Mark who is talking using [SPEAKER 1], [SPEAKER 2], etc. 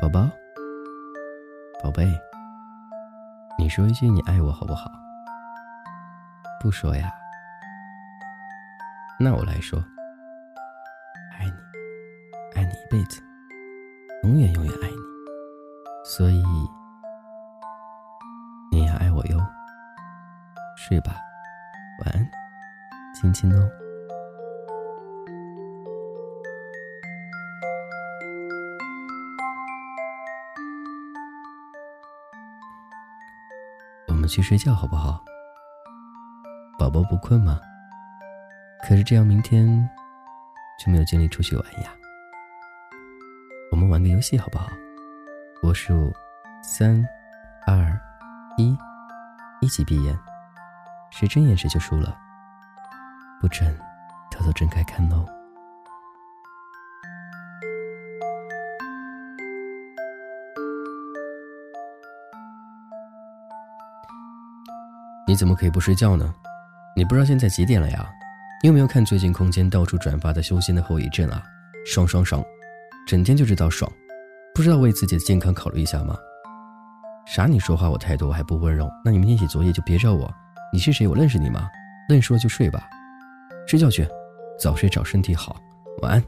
[SPEAKER 1] 宝宝。宝贝你说一句你爱我好不好？不说呀。那我来说。爱你爱你一辈子。永远永远爱你。所以你要爱我哟。睡吧？晚安亲亲哦。我们去睡觉好不好？宝宝不困吗？可是这样明天就没有精力出去玩呀。我们玩个游戏好不好？我数三、二、一，一起闭眼，谁睁眼谁就输了。不准偷偷睁开看哦。你怎么可以不睡觉呢？你不知道现在几点了呀？你有没有看最近空间到处转发的修仙的后遗症啊？爽爽爽，整天就知道爽，不知道为自己的健康考虑一下吗？啥？你说话我态度还不温柔？那你明天写作业就别找我。你是谁？我认识你吗？认识了就睡吧，睡觉去，早睡早身体好，晚安。